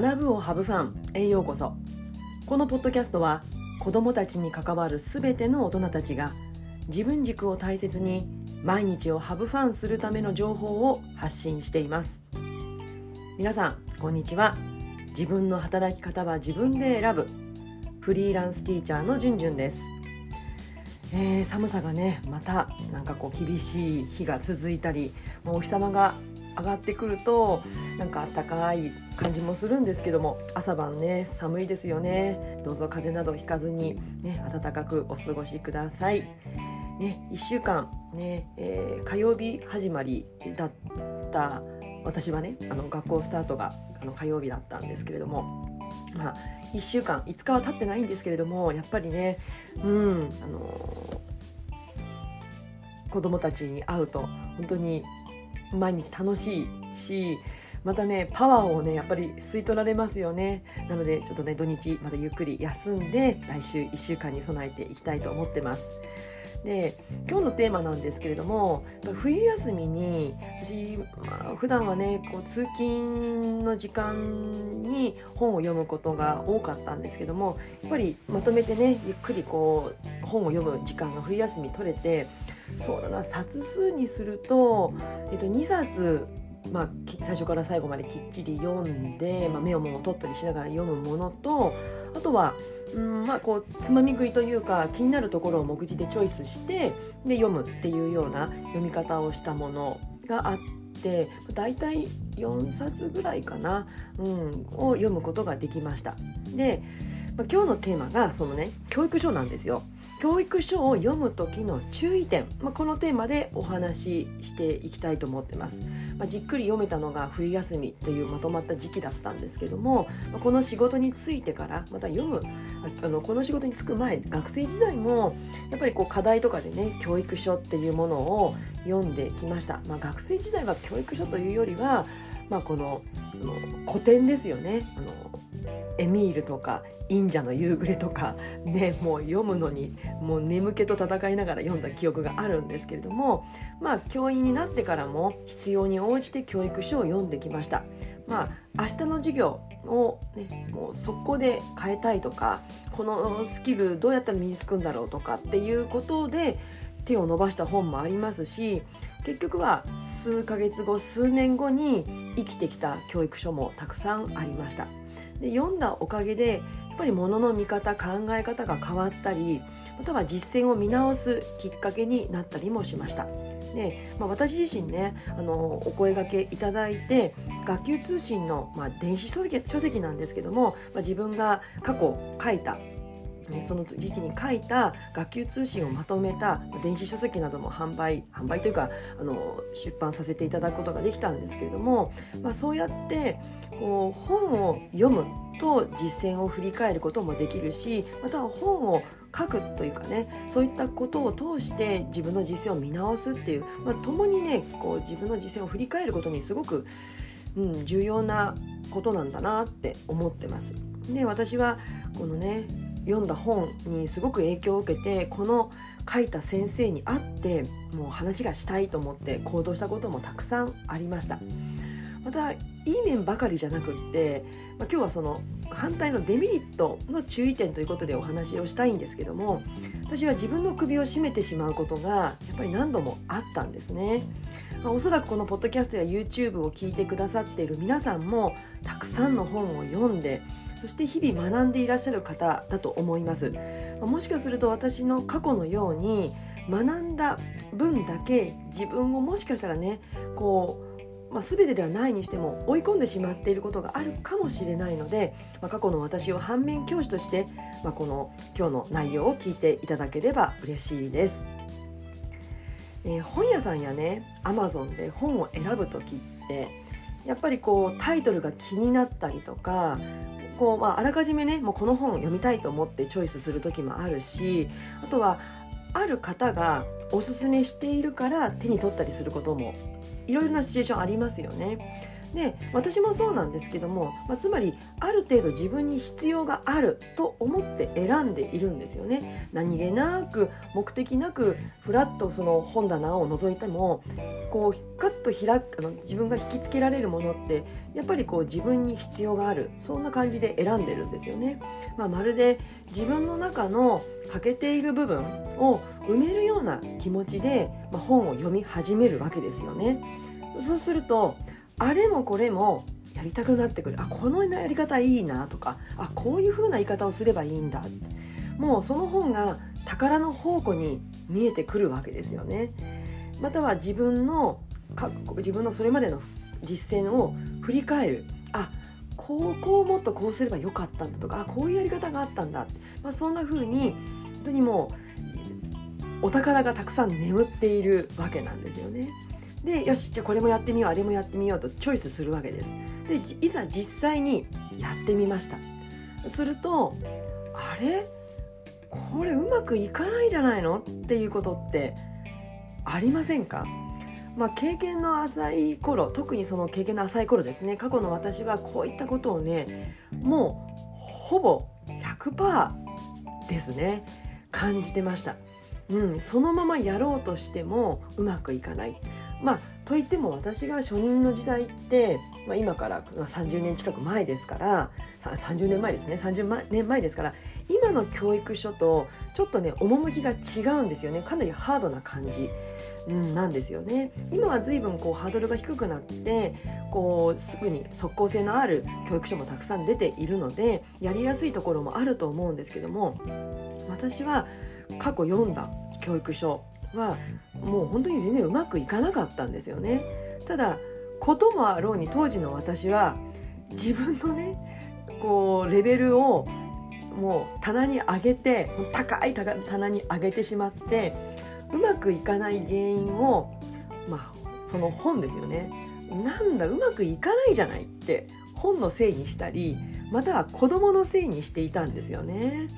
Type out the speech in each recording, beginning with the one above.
学ぶをハブファンへようこそ。このポッドキャストは子どもたちに関わるすべての大人たちが自分軸を大切に毎日をハブファンするための情報を発信しています。皆さんこんにちは。自分の働き方は自分で選ぶ。フリーランスティーチャーのじゅんじゅんです。えー、寒さがねまたなんかこう厳しい日が続いたりもうお日様が上がってくるとなんかあったかい感じもするんですけども朝晩ね寒いですよねどうぞ風邪などひかずに、ね、暖かくお過ごしください。ね、1週間ね、えー、火曜日始まりだった私はねあの学校スタートがあの火曜日だったんですけれどもまあ、1週間5日は経ってないんですけれどもやっぱりね、うんあのー、子供たちに会うと本当に毎日楽しいしまたねパワーをねやっぱり吸い取られますよね。なのでちょっとね土日またゆっくり休んで来週1週間に備えていきたいと思ってます。で今日のテーマなんですけれども冬休みに私、まあ、普段はねこう通勤の時間に本を読むことが多かったんですけどもやっぱりまとめてねゆっくりこう本を読む時間が冬休み取れてそうだな冊数にすると、えっと、2冊まあ、最初から最後まできっちり読んで、まあ、目をも取ったりしながら読むものとあとはうんまあ、こうつまみ食いというか気になるところを目次でチョイスしてで読むっていうような読み方をしたものがあって大体4冊ぐらいかな、うん、を読むことができました。で、まあ、今日のテーマがそのね教育書なんですよ。教育書を読む時の注意点、まあ、このテーマでお話ししていきたいと思ってます、まあ、じっくり読めたのが冬休みというまとまった時期だったんですけども、ま、この仕事についてからまた読むあのこの仕事に就く前学生時代もやっぱりこう課題とかでね教育書っていうものを読んできました、まあ、学生時代は教育書というよりは、まあ、このあの古典ですよね。あのエミールとか忍者の夕暮れとかねもう読むのにもう眠気と戦いながら読んだ記憶があるんですけれどもまあ教員になってからも必要に応じて教育書を読んできました。まあ、明日の授業を、ね、もう速攻で変えたいとかこのスキルどうやったら身につくんだろうとかっていうことで手を伸ばした本もありますし結局は数ヶ月後数年後に生きてきた教育書もたくさんありました。で読んだおかげでやっぱりものの見方考え方が変わったりまたは実践を見直すきっかけになったりもしました。でまあ、私自身ねあのお声がけいただいて学級通信の、まあ、電子書籍書籍なんですけども、まあ、自分が過去書いたその時期に書いた学級通信をまとめた電子書籍なども販売販売というかあの出版させていただくことができたんですけれども、まあ、そうやってこう本を読むと実践を振り返ることもできるしまたは本を書くというかねそういったことを通して自分の実践を見直すっていう、まあ、共にねこう自分の実践を振り返ることにすごく、うん、重要なことなんだなって思ってます。で私はこのね読んだ本にすごく影響を受けてこの書いた先生に会ってもう話がしたいと思って行動したこともたくさんありましたまたいい面ばかりじゃなくって、まあ、今日はその反対のデメリットの注意点ということでお話をしたいんですけども私は自分の首を絞めてしまうことがやっぱり何度もあったんですね。まあ、おそらくこのポッドキャストや YouTube を聞いてくださっている皆さんもたくさんの本を読んでそして日々学んでいらっしゃる方だと思います、もしかすると私の過去のように学んだ分だけ自分をもしかしたらねこう、まあ、全てではないにしても追い込んでしまっていることがあるかもしれないので、まあ、過去の私を反面教師として、まあ、この今日の内容を聞いていただければ嬉しいです。えー、本屋さんやねアマゾンで本を選ぶ時ってやっぱりこうタイトルが気になったりとかこう、まあ、あらかじめねもうこの本を読みたいと思ってチョイスする時もあるしあとはある方がおすすめしているから手に取ったりすることもいろいろなシチュエーションありますよね。で私もそうなんですけども、まあ、つまりある程度自分に必要があると思って選んでいるんですよね。何気なく目的なくふらっとその本棚を覗いてもこうガッと開くあの自分が引きつけられるものってやっぱりこう自分に必要があるそんな感じで選んでるんですよね、まあ、まるで自分の中の欠けている部分を埋めるような気持ちで、まあ、本を読み始めるわけですよね。そうするとあれもこれもやりたくなってくる。あこのやり方いいなとかあこういう風な言い方をすればいいんだ。もうその本が宝の宝庫に見えてくるわけですよね。または自分の自分のそれまでの実践を振り返る。あこうこうもっとこうすればよかったんだとかあこういうやり方があったんだ、まあ、そんな風に本当にもうお宝がたくさん眠っているわけなんですよね。でよしじゃあこれもやってみようあれもやってみようとチョイスするわけです。でいざ実際にやってみました。するとあれ？これうまくいかないじゃないのっていうことってありませんか？まあ、経験の浅い頃特にその経験の浅い頃ですね。過去の私はこういったことをねもうほぼ100%ですね。感じてました、うん、そのままやろうとしてもうまくいかない。まあといっても私が初任の時代って、まあ、今から30年近く前ですから30年前ですね30年前ですから今の教育書とちょっとね趣が違うんですよねかなりハードな感じ。うん、なんですよね今は随分こうハードルが低くなってこうすぐに即効性のある教育書もたくさん出ているのでやりやすいところもあると思うんですけども私は過去読んだ教育書はもう本当に全然うまくいかなかったんですよね。ただこともあろうに当時の私は自分のねこうレベルをもう棚に上げて高い棚に上げてしまってうまくいかない原因をまあその本ですよねなんだうまくいかないじゃないって本のせいにしたりまたは子供のせいにしていたんですよね。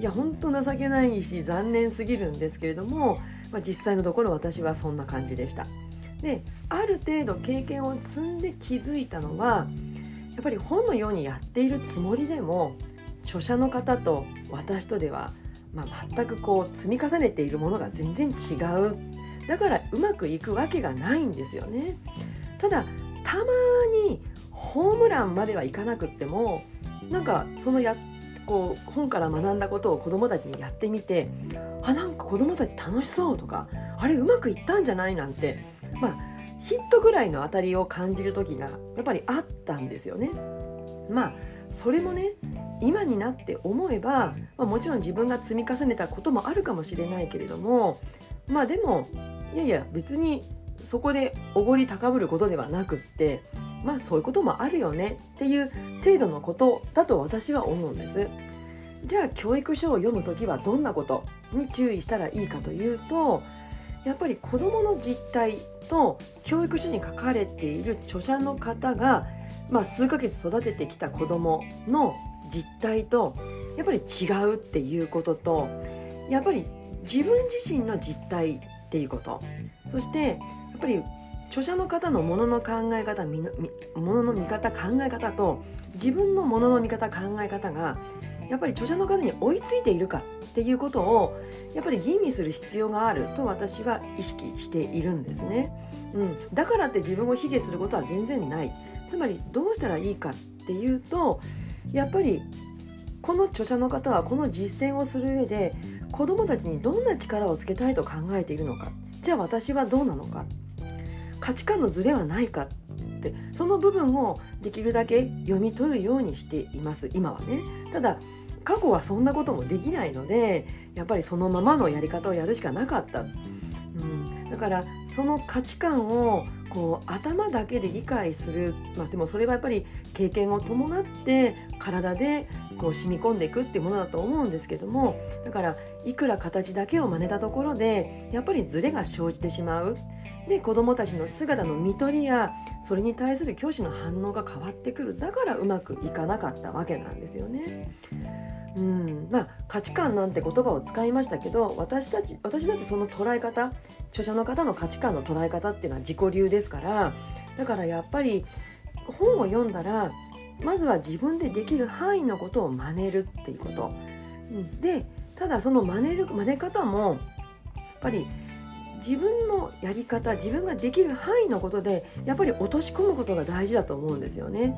いや本当情けないし残念すぎるんですけれどもまあ、実際のところ私はそんな感じでした。である程度経験を積んで気づいたのはやっぱり本のようにやっているつもりでも著者の方と私とでは、まあ、全くこう積み重ねているものが全然違うだからうまくいくわけがないんですよね。ただたまにホームランまではいかなくってもなんかそのやっこう本から学んだことを子どもたちにやってみてあなんか子どもたち楽しそうとかあれうまくいったんじゃないなんてまあヒットぐらいの当たりを感じる時がやっぱりあったんですよね。まあそれもね今になって思えば、まあ、もちろん自分が積み重ねたこともあるかもしれないけれどもまあでもいやいや別にそこでおごり高ぶることではなくってまあそういうこともあるよねっていう程度のことだと私は思うんです。じゃあ教育書を読む時はどんなことに注意したらいいかというとやっぱり子どもの実態と教育書に書かれている著者の方が、まあ、数ヶ月育ててきた子どもの実態とやっぱり違うっていうこととやっぱり自分自身の実態っていうことそしてやっぱり著者の方のものの考え方ものの見方考え方と自分のものの見方考え方がやっぱり著者の方に追いついているかっていうことをやっぱり吟味する必要があると私は意識しているんですね、うん、だからって自分を卑下することは全然ない。つまりどうしたらいいかっていうとやっぱりこの著者の方はこの実践をする上で子どもたちにどんな力をつけたいと考えているのか。じゃあ私はどうなのか。価値観のズレはないかってその部分をできるだけ読み取るようにしています今はね。ただ過去はそんなこともできないのでやっぱりそのままのやり方をやるしかなかった、うん、だからその価値観をこう頭だけで理解する、まあ、でもそれはやっぱり経験を伴って体でこう染み込んでいくっていうものだと思うんですけどもだからいくら形だけを真似たところでやっぱりズレが生じてしまう。で子どもたちの姿の見取りやそれに対する教師の反応が変わってくるだからうまくいかなかったわけなんですよね。うんまあ、価値観なんて言葉を使いましたけど私たち私だってその捉え方著者の方の価値観の捉え方っていうのは自己流ですからだからやっぱり本を読んだらまずは自分でできる範囲のことを真似るっていうこと。でただその真似る真似方もやっぱり自分のやり方自分ができる範囲のことでやっぱり落とし込むことが大事だと思うんですよね。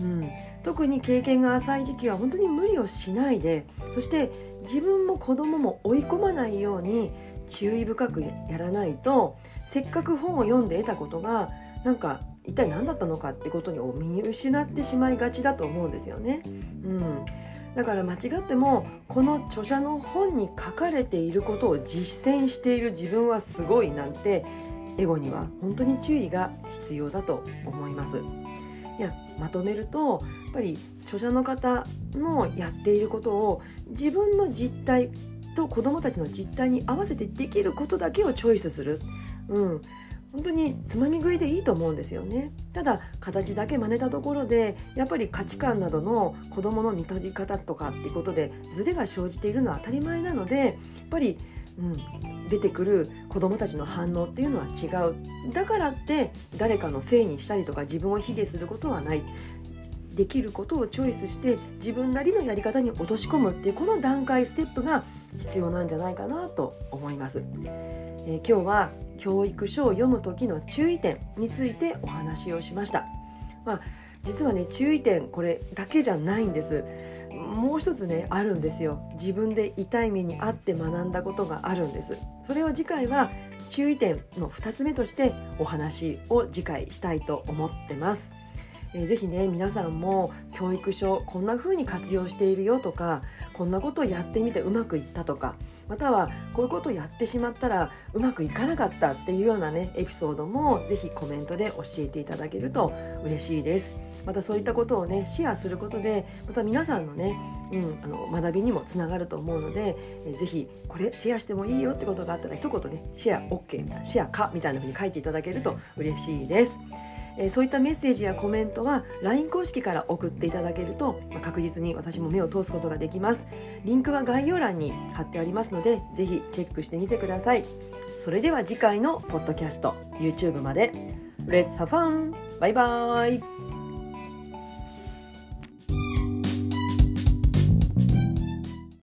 うん、特に経験が浅い時期は本当に無理をしないでそして自分も子供も追い込まないように注意深くやらないとせっかく本を読んで得たことがなんか一体何だったのかってことに見失ってしまいがちだと思うんですよね。うん、だから間違ってもこの著者の本に書かれていることを実践している自分はすごいなんてエゴには本当に注意が必要だと思います。いやまとめるとやっぱり著者の方のやっていることを自分の実態と子どもたちの実態に合わせてできることだけをチョイスする、うん、本当につまみ食いでいいと思うんですよね。ただ形だけ真似たところでやっぱり価値観などの子どもの見取り方とかっていうことでズレが生じているのは当たり前なのでやっぱり、うん、出てくる子どもたちの反応っていうのは違う。だからって誰かのせいにしたりとか自分を卑下することはない。できることをチョイスして自分なりのやり方に落とし込むっていうこの段階ステップが必要なんじゃないかなと思います。えー、今日は教育書を読む時の注意点についてお話をしました。まあ、実はね注意点これだけじゃないんです。もう一つねあるんですよ自分で痛い目にあって学んだことがあるんですそれを次回は注意点の2つ目としてお話を次回したいと思ってますえー、ぜひね皆さんも教育書こんな風に活用しているよとかこんなことをやってみてうまくいったとかまたはこういうことをやってしまったらうまくいかなかったっていうようなねエピソードもぜひコメントで教えていただけると嬉しいです。またそういったことをねシェアすることでまた皆さんのね、うん、あの学びにもつながると思うので、え、ぜひこれシェアしてもいいよってことがあったら一言ねシェア OK シェアかみたいな風に書いていただけると嬉しいです。えそういったメッセージやコメントは LINE 公式から送っていただけると、ま確実に私も目を通すことができます。リンクは概要欄に貼ってありますのでぜひチェックしてみてください。それでは次回のポッドキャスト YouTube まで。Let's have fun! バイバーイ!